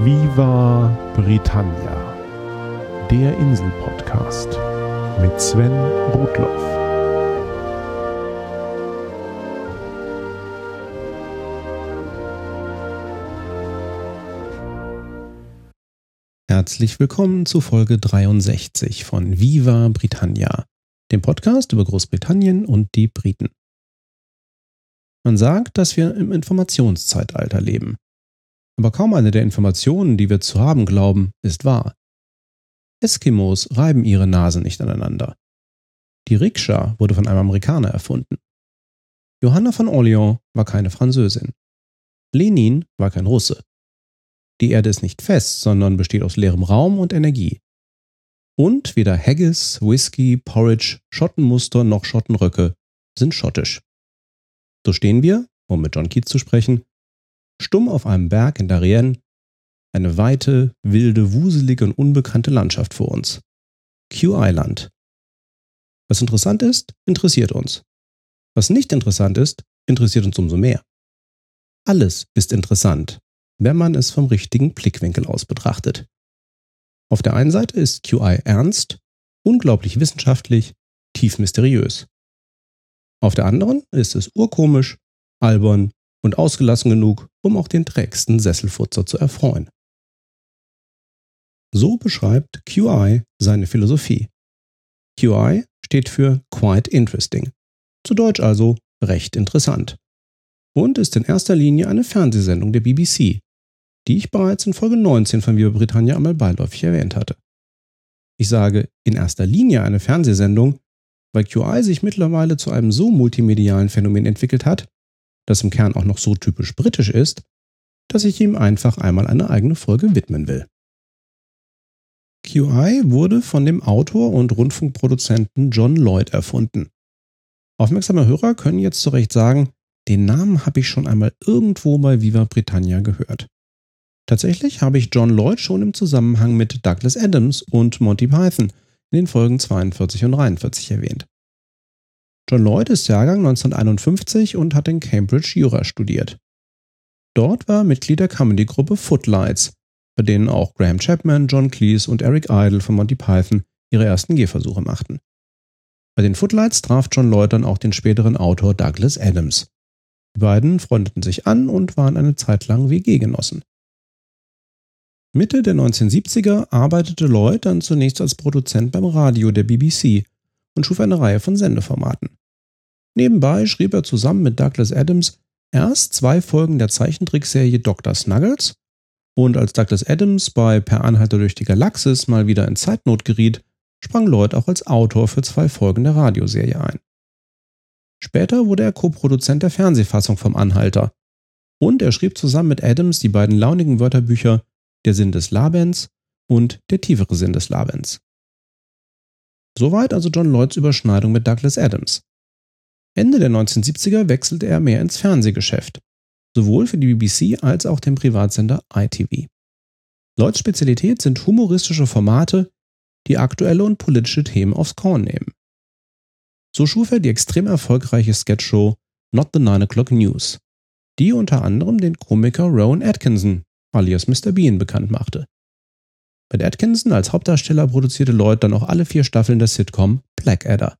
Viva Britannia, der Insel-Podcast mit Sven Rudloff. Herzlich willkommen zu Folge 63 von Viva Britannia, dem Podcast über Großbritannien und die Briten. Man sagt, dass wir im Informationszeitalter leben. Aber kaum eine der Informationen, die wir zu haben glauben, ist wahr. Eskimos reiben ihre Nasen nicht aneinander. Die Rikscha wurde von einem Amerikaner erfunden. Johanna von Orleans war keine Französin. Lenin war kein Russe. Die Erde ist nicht fest, sondern besteht aus leerem Raum und Energie. Und weder Haggis, Whisky, Porridge, Schottenmuster noch Schottenröcke sind schottisch. So stehen wir, um mit John Keats zu sprechen, stumm auf einem Berg in Darien, eine weite, wilde, wuselige und unbekannte Landschaft vor uns. Q Island. Was interessant ist, interessiert uns. Was nicht interessant ist, interessiert uns umso mehr. Alles ist interessant, wenn man es vom richtigen Blickwinkel aus betrachtet. Auf der einen Seite ist QI ernst, unglaublich wissenschaftlich, tief mysteriös. Auf der anderen ist es urkomisch, albern und ausgelassen genug, um auch den trägsten Sesselfutzer zu erfreuen. So beschreibt QI seine Philosophie. QI steht für Quite Interesting, zu Deutsch also recht interessant, und ist in erster Linie eine Fernsehsendung der BBC, die ich bereits in Folge 19 von Viva Britannia einmal beiläufig erwähnt hatte. Ich sage in erster Linie eine Fernsehsendung, weil QI sich mittlerweile zu einem so multimedialen Phänomen entwickelt hat, das im Kern auch noch so typisch britisch ist, dass ich ihm einfach einmal eine eigene Folge widmen will. QI wurde von dem Autor und Rundfunkproduzenten John Lloyd erfunden. Aufmerksame Hörer können jetzt zu Recht sagen, den Namen habe ich schon einmal irgendwo bei Viva Britannia gehört. Tatsächlich habe ich John Lloyd schon im Zusammenhang mit Douglas Adams und Monty Python in den Folgen 42 und 43 erwähnt. John Lloyd ist Jahrgang 1951 und hat in Cambridge Jura studiert. Dort war er Mitglied der Comedy-Gruppe Footlights, bei denen auch Graham Chapman, John Cleese und Eric Idle von Monty Python ihre ersten Gehversuche machten. Bei den Footlights traf John Lloyd dann auch den späteren Autor Douglas Adams. Die beiden freundeten sich an und waren eine Zeit lang WG-Genossen. Mitte der 1970er arbeitete Lloyd dann zunächst als Produzent beim Radio der BBC und schuf eine Reihe von Sendeformaten. Nebenbei schrieb er zusammen mit Douglas Adams erst zwei Folgen der Zeichentrickserie Dr. Snuggles und als Douglas Adams bei Per Anhalter durch die Galaxis mal wieder in Zeitnot geriet, sprang Lloyd auch als Autor für zwei Folgen der Radioserie ein. Später wurde er Co-Produzent der Fernsehfassung vom Anhalter und er schrieb zusammen mit Adams die beiden launigen Wörterbücher Der Sinn des Labens und Der tiefere Sinn des Labens. Soweit also John Lloyds Überschneidung mit Douglas Adams. Ende der 1970er wechselte er mehr ins Fernsehgeschäft, sowohl für die BBC als auch den Privatsender ITV. Lloyds Spezialität sind humoristische Formate, die aktuelle und politische Themen aufs Korn nehmen. So schuf er die extrem erfolgreiche Sketchshow Not the Nine O'Clock News, die unter anderem den Komiker Rowan Atkinson alias Mr. Bean bekannt machte. Mit Atkinson als Hauptdarsteller produzierte Lloyd dann auch alle vier Staffeln der Sitcom Blackadder.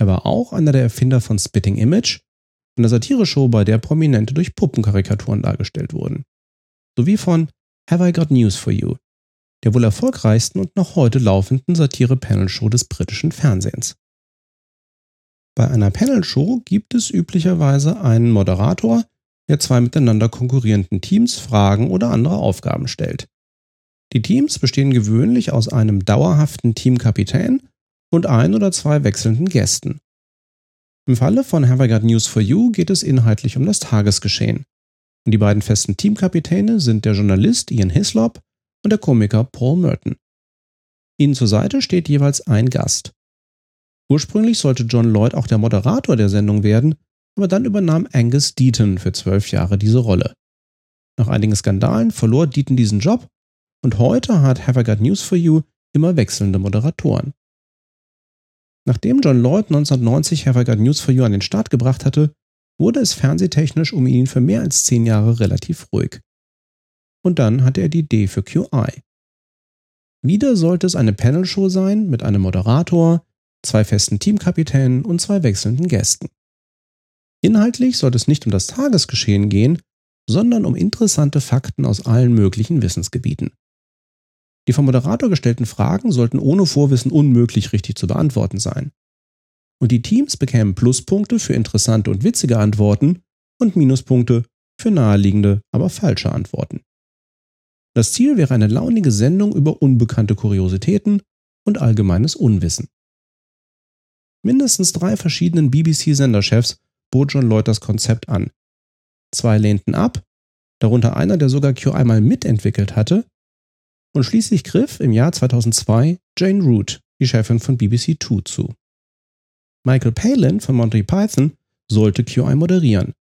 Er war auch einer der Erfinder von Spitting Image, einer Satireshow, bei der Prominente durch Puppenkarikaturen dargestellt wurden. Sowie von Have I Got News for You, der wohl erfolgreichsten und noch heute laufenden Satire-Panel-Show des britischen Fernsehens. Bei einer Panel-Show gibt es üblicherweise einen Moderator, der zwei miteinander konkurrierenden Teams Fragen oder andere Aufgaben stellt. Die Teams bestehen gewöhnlich aus einem dauerhaften Teamkapitän und ein oder zwei wechselnden Gästen. Im Falle von Have I Got News for You geht es inhaltlich um das Tagesgeschehen. Und die beiden festen Teamkapitäne sind der Journalist Ian Hislop und der Komiker Paul Merton. Ihnen zur Seite steht jeweils ein Gast. Ursprünglich sollte John Lloyd auch der Moderator der Sendung werden, aber dann übernahm Angus Deaton für zwölf Jahre diese Rolle. Nach einigen Skandalen verlor Deaton diesen Job und heute hat Have I Got News for You immer wechselnde Moderatoren. Nachdem John Lloyd 1990 Have I Got News for You an den Start gebracht hatte, wurde es fernsehtechnisch um ihn für mehr als zehn Jahre relativ ruhig. und dann hatte er die D für QI. Wieder sollte es eine Panelshow sein mit einem Moderator, zwei festen Teamkapitänen und zwei wechselnden Gästen. Inhaltlich sollte es nicht um das Tagesgeschehen gehen, sondern um interessante Fakten aus allen möglichen Wissensgebieten. Die vom Moderator gestellten Fragen sollten ohne Vorwissen unmöglich richtig zu beantworten sein. Und die Teams bekämen Pluspunkte für interessante und witzige Antworten und Minuspunkte für naheliegende, aber falsche Antworten. Das Ziel wäre eine launige Sendung über unbekannte Kuriositäten und allgemeines Unwissen. Mindestens drei verschiedenen BBC-Senderchefs bot John Lloyd das Konzept an. Zwei lehnten ab, darunter einer, der sogar QI einmal mitentwickelt hatte, und schließlich griff im Jahr 2002 Jane Root, die Chefin von BBC Two, zu. Michael Palin von Monty Python sollte QI moderieren.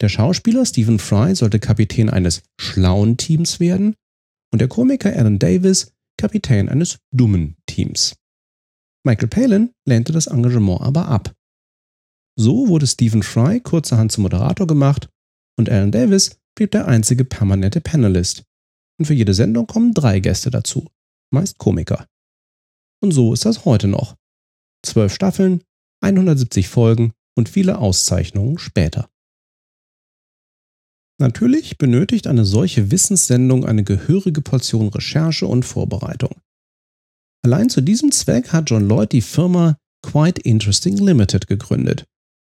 Der Schauspieler Stephen Fry sollte Kapitän eines schlauen Teams werden und der Komiker Alan Davis Kapitän eines dummen Teams. Michael Palin lehnte das Engagement aber ab. So wurde Stephen Fry kurzerhand zum Moderator gemacht und Alan Davis blieb der einzige permanente Panelist. Und für jede Sendung kommen drei Gäste dazu, meist Komiker. Und so ist das heute noch. Zwölf Staffeln, 170 Folgen und viele Auszeichnungen später. Natürlich benötigt eine solche Wissenssendung eine gehörige Portion Recherche und Vorbereitung. Allein zu diesem Zweck hat John Lloyd die Firma Quite Interesting Limited gegründet,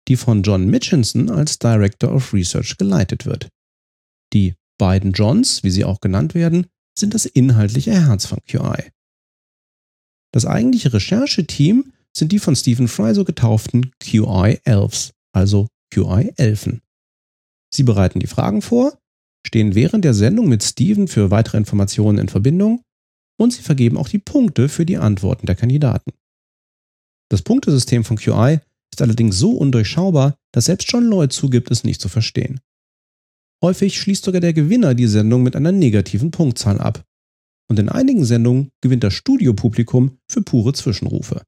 die von John Mitchinson als Director of Research geleitet wird. Die beiden Johns, wie sie auch genannt werden, sind das inhaltliche Herz von QI. Das eigentliche Rechercheteam sind die von Stephen Fry so getauften QI Elves, also QI Elfen. Sie bereiten die Fragen vor, stehen während der Sendung mit Stephen für weitere Informationen in Verbindung und sie vergeben auch die Punkte für die Antworten der Kandidaten. Das Punktesystem von QI ist allerdings so undurchschaubar, dass selbst John Lloyd zugibt, es nicht zu verstehen. Häufig schließt sogar der Gewinner die Sendung mit einer negativen Punktzahl ab. Und in einigen Sendungen gewinnt das Studiopublikum für pure Zwischenrufe.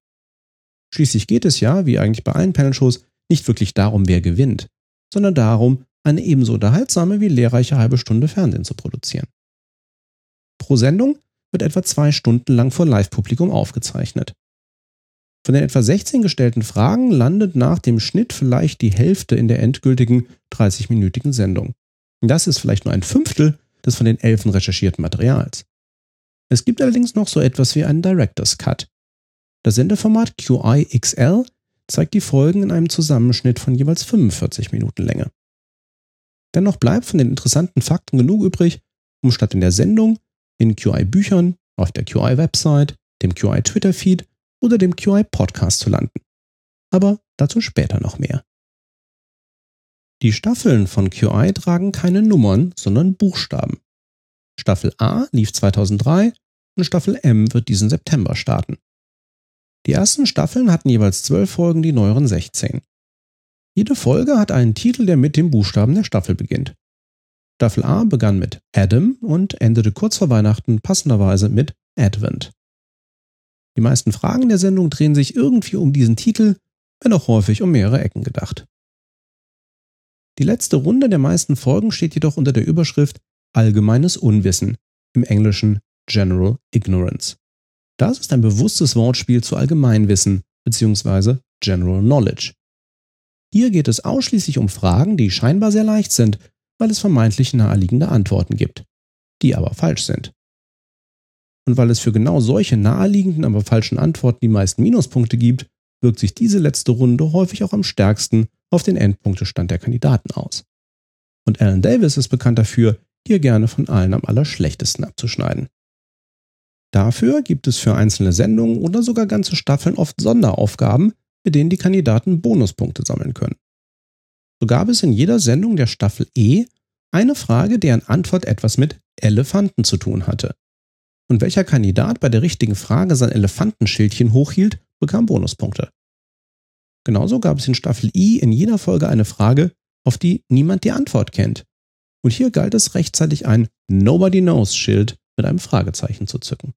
Schließlich geht es ja, wie eigentlich bei allen Panelshows, nicht wirklich darum, wer gewinnt, sondern darum, eine ebenso unterhaltsame wie lehrreiche halbe Stunde Fernsehen zu produzieren. Pro Sendung wird etwa zwei Stunden lang vor Live-Publikum aufgezeichnet. Von den etwa 16 gestellten Fragen landet nach dem Schnitt vielleicht die Hälfte in der endgültigen 30-minütigen Sendung. Das ist vielleicht nur ein Fünftel des von den Elfen recherchierten Materials. Es gibt allerdings noch so etwas wie einen Director's Cut. Das Sendeformat QI XL zeigt die Folgen in einem Zusammenschnitt von jeweils 45 Minuten Länge. Dennoch bleibt von den interessanten Fakten genug übrig, um statt in der Sendung in QI-Büchern, auf der QI-Website, dem QI-Twitter-Feed oder dem QI-Podcast zu landen. Aber dazu später noch mehr. Die Staffeln von QI tragen keine Nummern, sondern Buchstaben. Staffel A lief 2003 und Staffel M wird diesen September starten. Die ersten Staffeln hatten jeweils zwölf Folgen, die neueren 16. Jede Folge hat einen Titel, der mit dem Buchstaben der Staffel beginnt. Staffel A begann mit Adam und endete kurz vor Weihnachten passenderweise mit Advent. Die meisten Fragen der Sendung drehen sich irgendwie um diesen Titel, wenn auch häufig um mehrere Ecken gedacht. Die letzte Runde der meisten Folgen steht jedoch unter der Überschrift Allgemeines Unwissen, im Englischen General Ignorance. Das ist ein bewusstes Wortspiel zu Allgemeinwissen bzw. General Knowledge. Hier geht es ausschließlich um Fragen, die scheinbar sehr leicht sind, weil es vermeintlich naheliegende Antworten gibt, die aber falsch sind. Und weil es für genau solche naheliegenden, aber falschen Antworten die meisten Minuspunkte gibt, wirkt sich diese letzte Runde häufig auch am stärksten auf den Endpunktestand der Kandidaten aus. Und Alan Davis ist bekannt dafür, hier gerne von allen am allerschlechtesten abzuschneiden. Dafür gibt es für einzelne Sendungen oder sogar ganze Staffeln oft Sonderaufgaben, mit denen die Kandidaten Bonuspunkte sammeln können. So gab es in jeder Sendung der Staffel E eine Frage, deren Antwort etwas mit Elefanten zu tun hatte. Und welcher Kandidat bei der richtigen Frage sein Elefantenschildchen hochhielt, bekam Bonuspunkte. Genauso gab es in Staffel I in jeder Folge eine Frage, auf die niemand die Antwort kennt. Und hier galt es rechtzeitig ein Nobody Knows Schild mit einem Fragezeichen zu zücken.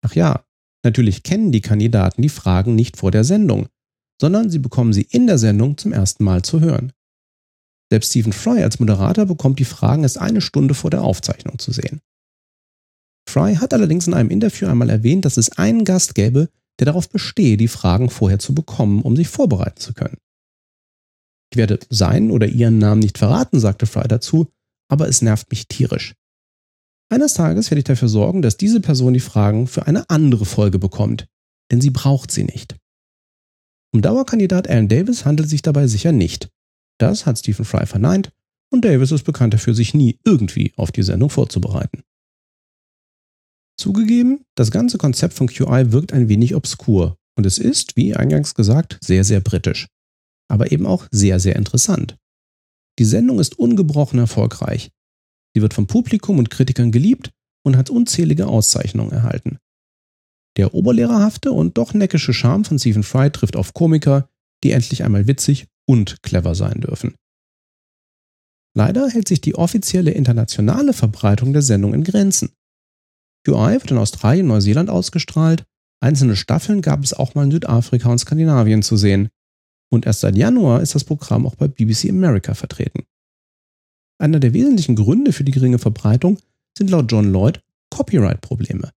Ach ja, natürlich kennen die Kandidaten die Fragen nicht vor der Sendung, sondern sie bekommen sie in der Sendung zum ersten Mal zu hören. Selbst Stephen Fry als Moderator bekommt die Fragen erst eine Stunde vor der Aufzeichnung zu sehen. Fry hat allerdings in einem Interview einmal erwähnt, dass es einen Gast gäbe, der darauf bestehe, die Fragen vorher zu bekommen, um sich vorbereiten zu können. Ich werde seinen oder ihren Namen nicht verraten, sagte Fry dazu, aber es nervt mich tierisch. Eines Tages werde ich dafür sorgen, dass diese Person die Fragen für eine andere Folge bekommt, denn sie braucht sie nicht. Um Dauerkandidat Alan Davis handelt es sich dabei sicher nicht. Das hat Stephen Fry verneint und Davis ist bekannt dafür, sich nie irgendwie auf die Sendung vorzubereiten. Zugegeben, das ganze Konzept von QI wirkt ein wenig obskur und es ist, wie eingangs gesagt, sehr, sehr britisch. Aber eben auch sehr, sehr interessant. Die Sendung ist ungebrochen erfolgreich. Sie wird vom Publikum und Kritikern geliebt und hat unzählige Auszeichnungen erhalten. Der oberlehrerhafte und doch neckische Charme von Stephen Fry trifft auf Komiker, die endlich einmal witzig und clever sein dürfen. Leider hält sich die offizielle internationale Verbreitung der Sendung in Grenzen. QI wird in Australien und Neuseeland ausgestrahlt, einzelne Staffeln gab es auch mal in Südafrika und Skandinavien zu sehen. Und erst seit Januar ist das Programm auch bei BBC America vertreten. Einer der wesentlichen Gründe für die geringe Verbreitung sind laut John Lloyd Copyright-Probleme.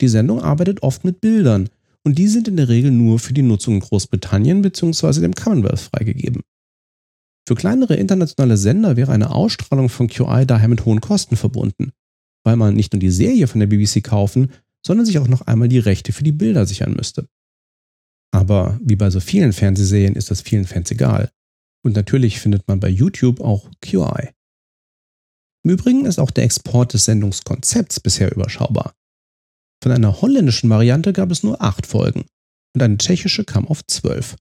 Die Sendung arbeitet oft mit Bildern und die sind in der Regel nur für die Nutzung in Großbritannien bzw. dem Commonwealth freigegeben. Für kleinere internationale Sender wäre eine Ausstrahlung von QI daher mit hohen Kosten verbunden, weil man nicht nur die Serie von der BBC kaufen, sondern sich auch noch einmal die Rechte für die Bilder sichern müsste. Aber wie bei so vielen Fernsehserien ist das vielen Fans egal. Und natürlich findet man bei YouTube auch QI. Im Übrigen ist auch der Export des Sendungskonzepts bisher überschaubar. Von einer holländischen Variante gab es nur acht Folgen und eine tschechische kam auf zwölf.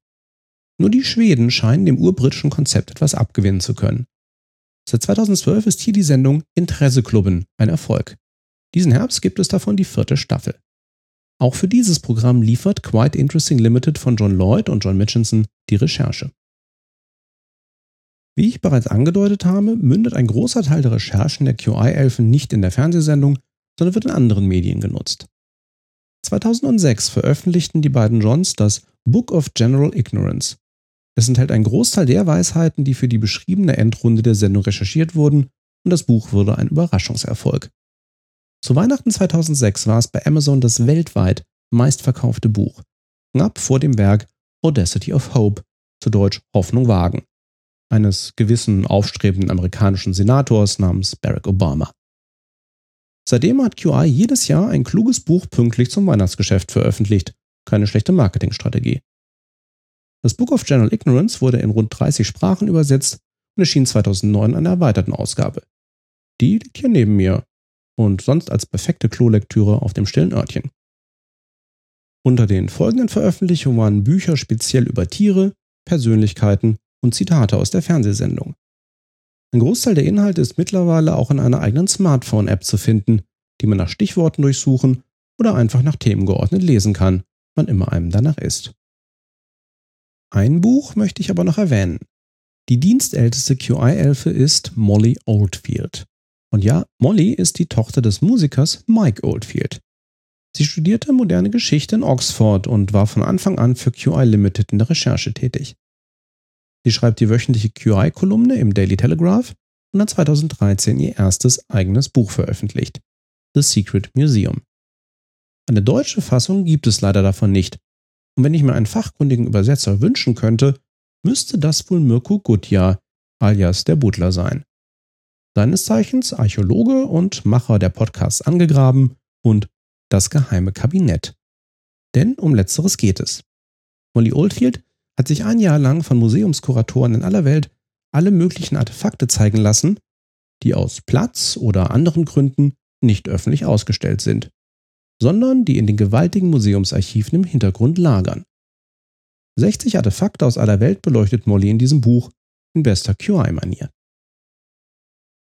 Nur die Schweden scheinen dem urbritischen Konzept etwas abgewinnen zu können. Seit 2012 ist hier die Sendung Interesseklubben ein Erfolg. Diesen Herbst gibt es davon die vierte Staffel. Auch für dieses Programm liefert Quite Interesting Limited von John Lloyd und John Mitchinson die Recherche. Wie ich bereits angedeutet habe, mündet ein großer Teil der Recherchen der QI-Elfen nicht in der Fernsehsendung, sondern wird in anderen Medien genutzt. 2006 veröffentlichten die beiden Johns das Book of General Ignorance. Es enthält einen Großteil der Weisheiten, die für die beschriebene Endrunde der Sendung recherchiert wurden, und das Buch wurde ein Überraschungserfolg. Zu Weihnachten 2006 war es bei Amazon das weltweit meistverkaufte Buch, knapp vor dem Werk Audacity of Hope, zu Deutsch Hoffnung wagen, eines gewissen aufstrebenden amerikanischen Senators namens Barack Obama. Seitdem hat QI jedes Jahr ein kluges Buch pünktlich zum Weihnachtsgeschäft veröffentlicht. Keine schlechte Marketingstrategie. Das Book of General Ignorance wurde in rund 30 Sprachen übersetzt und erschien 2009 in einer erweiterten Ausgabe. Die liegt hier neben mir und sonst als perfekte Klolektüre auf dem stillen Örtchen. Unter den folgenden Veröffentlichungen waren Bücher speziell über Tiere, Persönlichkeiten und Zitate aus der Fernsehsendung. Ein Großteil der Inhalte ist mittlerweile auch in einer eigenen Smartphone-App zu finden, die man nach Stichworten durchsuchen oder einfach nach Themen geordnet lesen kann, wann immer einem danach ist. Ein Buch möchte ich aber noch erwähnen. Die dienstälteste QI-Elfe ist Molly Oldfield. Und ja, Molly ist die Tochter des Musikers Mike Oldfield. Sie studierte moderne Geschichte in Oxford und war von Anfang an für QI Limited in der Recherche tätig. Sie schreibt die wöchentliche QI-Kolumne im Daily Telegraph und hat 2013 ihr erstes eigenes Buch veröffentlicht, The Secret Museum. Eine deutsche Fassung gibt es leider davon nicht. Und wenn ich mir einen fachkundigen Übersetzer wünschen könnte, müsste das wohl Mirko Gutjahr, alias der Butler sein. Seines Zeichens Archäologe und Macher der Podcasts Angegraben und Das geheime Kabinett. Denn um letzteres geht es. Molly Oldfield hat sich ein Jahr lang von Museumskuratoren in aller Welt alle möglichen Artefakte zeigen lassen, die aus Platz oder anderen Gründen nicht öffentlich ausgestellt sind, sondern die in den gewaltigen Museumsarchiven im Hintergrund lagern. 60 Artefakte aus aller Welt beleuchtet Molly in diesem Buch in bester QI-Manier.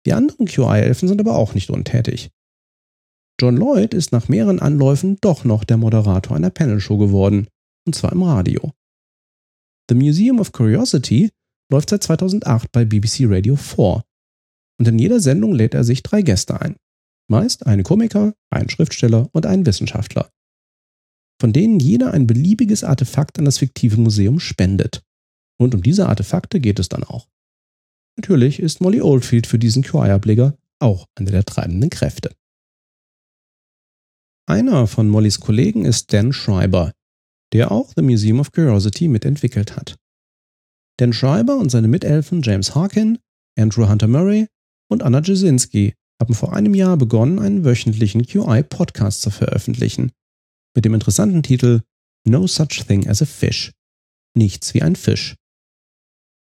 Die anderen QI-Elfen sind aber auch nicht untätig. John Lloyd ist nach mehreren Anläufen doch noch der Moderator einer Panelshow geworden, und zwar im Radio. The Museum of Curiosity läuft seit 2008 bei BBC Radio 4 und in jeder Sendung lädt er sich drei Gäste ein. Meist einen Komiker, einen Schriftsteller und einen Wissenschaftler. Von denen jeder ein beliebiges Artefakt an das fiktive Museum spendet. Und um diese Artefakte geht es dann auch. natürlich ist Molly Oldfield für diesen QI-Ableger auch eine der treibenden Kräfte. Einer von Mollys Kollegen ist Dan Schreiber, der auch The Museum of Curiosity mitentwickelt hat. Dan Schreiber und seine Mitelfen James Harkin, Andrew Hunter Murray und Anna Jasinski haben vor einem Jahr begonnen, einen wöchentlichen QI-Podcast zu veröffentlichen, mit dem interessanten Titel No Such Thing as a Fish. Nichts wie ein Fisch.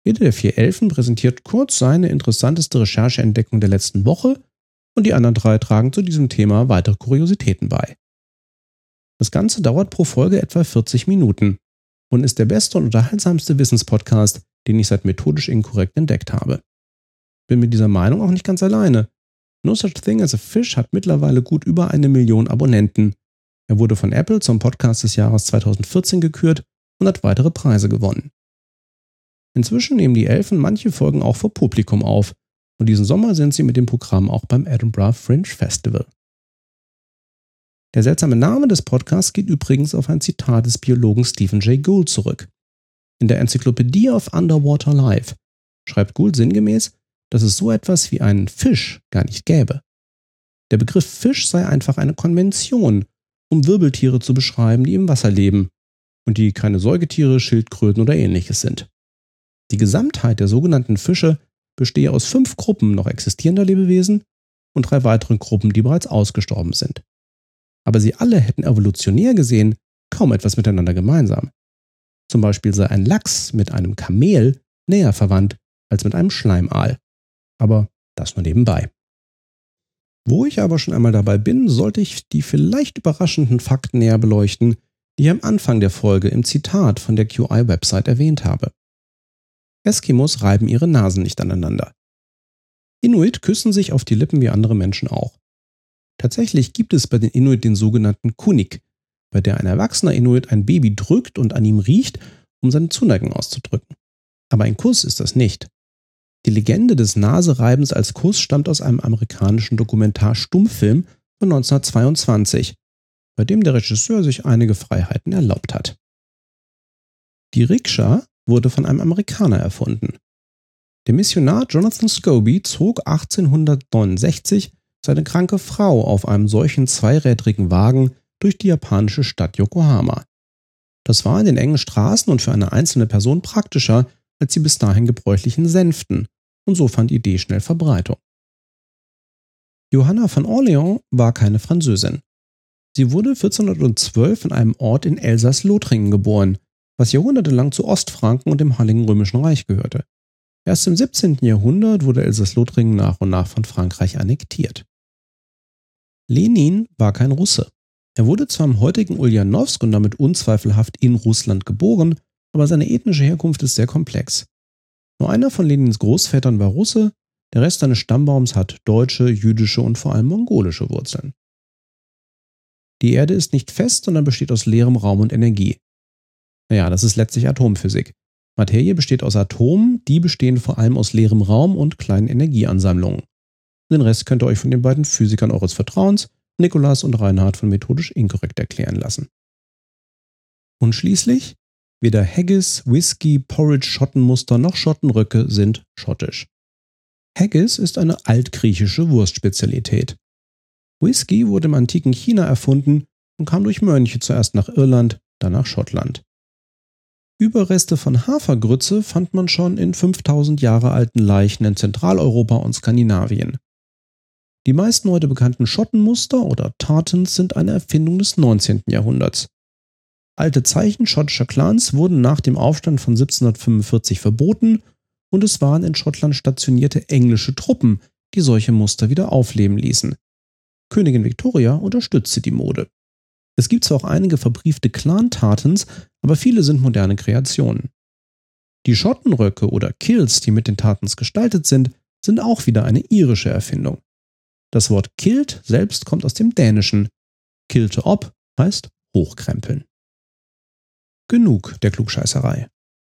Jeder der vier Elfen präsentiert kurz seine interessanteste Rechercheentdeckung der letzten Woche und die anderen drei tragen zu diesem Thema weitere Kuriositäten bei. Das Ganze dauert pro Folge etwa 40 Minuten und ist der beste und unterhaltsamste Wissenspodcast, den ich seit methodisch inkorrekt entdeckt habe. Bin mit dieser Meinung auch nicht ganz alleine. No Such Thing as a Fish hat mittlerweile gut über eine Million Abonnenten. Er wurde von Apple zum Podcast des Jahres 2014 gekürt und hat weitere Preise gewonnen. Inzwischen nehmen die Elfen manche Folgen auch vor Publikum auf und diesen Sommer sind sie mit dem Programm auch beim Edinburgh Fringe Festival. Der seltsame Name des Podcasts geht übrigens auf ein Zitat des Biologen Stephen Jay Gould zurück. In der Enzyklopädie of Underwater Life schreibt Gould sinngemäß, dass es so etwas wie einen Fisch gar nicht gäbe. Der Begriff Fisch sei einfach eine Konvention, um Wirbeltiere zu beschreiben, die im Wasser leben und die keine Säugetiere, Schildkröten oder ähnliches sind. Die Gesamtheit der sogenannten Fische bestehe aus fünf Gruppen noch existierender Lebewesen und drei weiteren Gruppen, die bereits ausgestorben sind. Aber sie alle hätten evolutionär gesehen kaum etwas miteinander gemeinsam. Zum Beispiel sei ein Lachs mit einem Kamel näher verwandt als mit einem Schleimaal. Aber das nur nebenbei. Wo ich aber schon einmal dabei bin, sollte ich die vielleicht überraschenden Fakten näher beleuchten, die ich am Anfang der Folge im Zitat von der QI-Website erwähnt habe. Eskimos reiben ihre Nasen nicht aneinander. Inuit küssen sich auf die Lippen wie andere Menschen auch. Tatsächlich gibt es bei den Inuit den sogenannten Kunik, bei der ein erwachsener Inuit ein Baby drückt und an ihm riecht, um seine Zuneigung auszudrücken. Aber ein Kuss ist das nicht. Die Legende des Nasereibens als Kuss stammt aus einem amerikanischen Dokumentar-Stummfilm von 1922, bei dem der Regisseur sich einige Freiheiten erlaubt hat. Die Rikscha wurde von einem Amerikaner erfunden. Der Missionar Jonathan Scobie zog 1869 seine kranke Frau auf einem solchen zweirädrigen Wagen durch die japanische Stadt Yokohama. Das war in den engen Straßen und für eine einzelne Person praktischer als die bis dahin gebräuchlichen Sänften, und so fand die Idee schnell Verbreitung. Johanna von Orléans war keine Französin. Sie wurde 1412 in einem Ort in Elsass-Lothringen geboren, was jahrhundertelang zu Ostfranken und dem Heiligen Römischen Reich gehörte. Erst im 17. Jahrhundert wurde Elsass-Lothringen nach und nach von Frankreich annektiert. Lenin war kein Russe. Er wurde zwar im heutigen Ulyanowsk und damit unzweifelhaft in Russland geboren, aber seine ethnische Herkunft ist sehr komplex. Nur einer von Lenins Großvätern war Russe, der Rest seines Stammbaums hat deutsche, jüdische und vor allem mongolische Wurzeln. Die Erde ist nicht fest, sondern besteht aus leerem Raum und Energie. Naja, das ist letztlich Atomphysik. Materie besteht aus Atomen, die bestehen vor allem aus leerem Raum und kleinen Energieansammlungen. Den Rest könnt ihr euch von den beiden Physikern eures Vertrauens, Nikolas und Reinhard von methodisch inkorrekt erklären lassen. Und schließlich, weder Haggis, Whisky, Porridge, Schottenmuster noch Schottenröcke sind schottisch. Haggis ist eine altgriechische Wurstspezialität. Whisky wurde im antiken China erfunden und kam durch Mönche zuerst nach Irland, dann nach Schottland. Überreste von Hafergrütze fand man schon in 5000 Jahre alten Leichen in Zentraleuropa und Skandinavien. Die meisten heute bekannten Schottenmuster oder Tartans sind eine Erfindung des 19. Jahrhunderts. Alte Zeichen schottischer Clans wurden nach dem Aufstand von 1745 verboten und es waren in Schottland stationierte englische Truppen, die solche Muster wieder aufleben ließen. Königin Victoria unterstützte die Mode. Es gibt zwar auch einige verbriefte Clan-Tartans, aber viele sind moderne Kreationen. Die Schottenröcke oder Kills, die mit den Tartans gestaltet sind, sind auch wieder eine irische Erfindung. Das Wort Kilt selbst kommt aus dem Dänischen. Kilte ob heißt hochkrempeln. Genug der Klugscheißerei.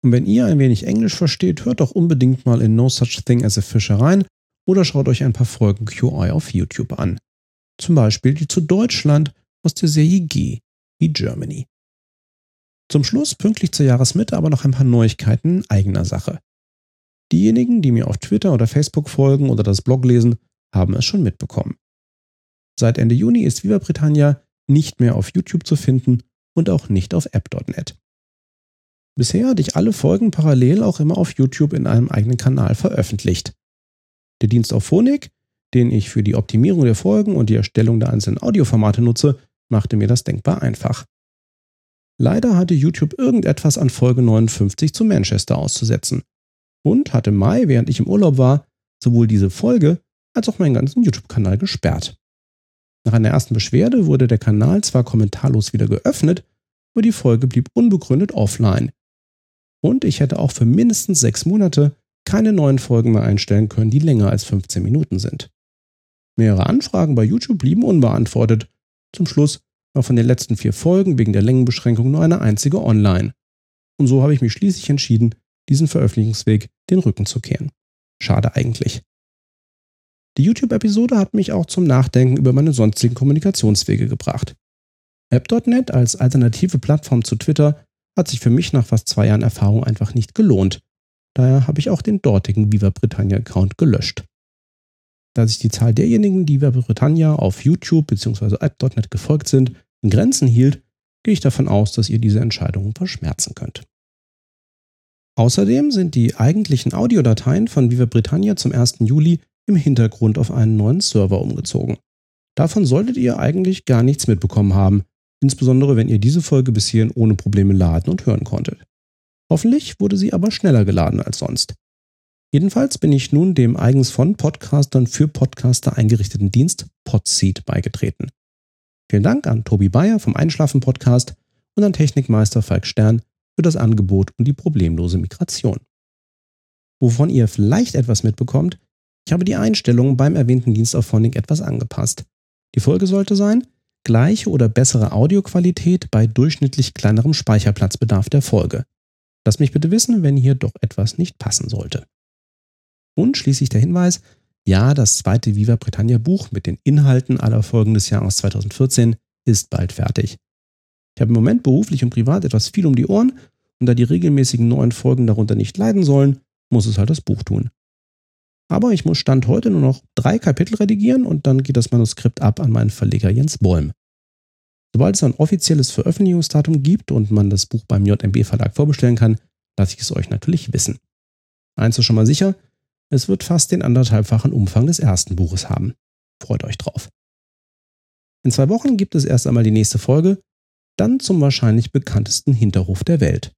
Und wenn ihr ein wenig Englisch versteht, hört doch unbedingt mal in No Such Thing as a Fisher rein oder schaut euch ein paar Folgen QI auf YouTube an. Zum Beispiel die zu Deutschland aus der Serie G wie Germany. Zum Schluss, pünktlich zur Jahresmitte, aber noch ein paar Neuigkeiten in eigener Sache. Diejenigen, die mir auf Twitter oder Facebook folgen oder das Blog lesen, haben es schon mitbekommen. Seit Ende Juni ist Viva Britannia nicht mehr auf YouTube zu finden und auch nicht auf app.net. Bisher hatte ich alle Folgen parallel auch immer auf YouTube in einem eigenen Kanal veröffentlicht. Der Dienst auf Phonik, den ich für die Optimierung der Folgen und die Erstellung der einzelnen Audioformate nutze, machte mir das denkbar einfach. Leider hatte YouTube irgendetwas an Folge 59 zu Manchester auszusetzen und hatte Mai, während ich im Urlaub war, sowohl diese Folge als auch meinen ganzen YouTube-Kanal gesperrt. Nach einer ersten Beschwerde wurde der Kanal zwar kommentarlos wieder geöffnet, aber die Folge blieb unbegründet offline. Und ich hätte auch für mindestens sechs Monate keine neuen Folgen mehr einstellen können, die länger als 15 Minuten sind. Mehrere Anfragen bei YouTube blieben unbeantwortet. Zum Schluss war von den letzten vier Folgen wegen der Längenbeschränkung nur eine einzige online. Und so habe ich mich schließlich entschieden, diesen Veröffentlichungsweg den Rücken zu kehren. Schade eigentlich. Die YouTube-Episode hat mich auch zum Nachdenken über meine sonstigen Kommunikationswege gebracht. App.net als alternative Plattform zu Twitter hat sich für mich nach fast zwei Jahren Erfahrung einfach nicht gelohnt. Daher habe ich auch den dortigen Viva Britannia Account gelöscht. Da sich die Zahl derjenigen, die Viva Britannia auf YouTube bzw. App.net gefolgt sind, in Grenzen hielt, gehe ich davon aus, dass ihr diese Entscheidung verschmerzen könnt. Außerdem sind die eigentlichen Audiodateien von Viva Britannia zum 1. Juli im Hintergrund auf einen neuen Server umgezogen. Davon solltet ihr eigentlich gar nichts mitbekommen haben, insbesondere wenn ihr diese Folge bis hierhin ohne Probleme laden und hören konntet. Hoffentlich wurde sie aber schneller geladen als sonst. Jedenfalls bin ich nun dem eigens von Podcastern für Podcaster eingerichteten Dienst Podseed beigetreten. Vielen Dank an Tobi Bayer vom Einschlafen Podcast und an Technikmeister Falk Stern für das Angebot und die problemlose Migration. Wovon ihr vielleicht etwas mitbekommt, ich habe die Einstellungen beim erwähnten Dienst auf Phonic etwas angepasst. Die Folge sollte sein, gleiche oder bessere Audioqualität bei durchschnittlich kleinerem Speicherplatzbedarf der Folge. Lasst mich bitte wissen, wenn hier doch etwas nicht passen sollte. Und schließlich der Hinweis, ja, das zweite Viva Britannia Buch mit den Inhalten aller Folgen des Jahres 2014 ist bald fertig. Ich habe im Moment beruflich und privat etwas viel um die Ohren und da die regelmäßigen neuen Folgen darunter nicht leiden sollen, muss es halt das Buch tun. Aber ich muss Stand heute nur noch drei Kapitel redigieren und dann geht das Manuskript ab an meinen Verleger Jens Bäum. Sobald es ein offizielles Veröffentlichungsdatum gibt und man das Buch beim JMB Verlag vorbestellen kann, lasse ich es euch natürlich wissen. Eins ist schon mal sicher, es wird fast den anderthalbfachen Umfang des ersten Buches haben. Freut euch drauf. In zwei Wochen gibt es erst einmal die nächste Folge, dann zum wahrscheinlich bekanntesten Hinterhof der Welt.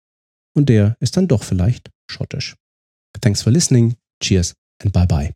Und der ist dann doch vielleicht schottisch. Thanks for listening. Cheers and bye bye.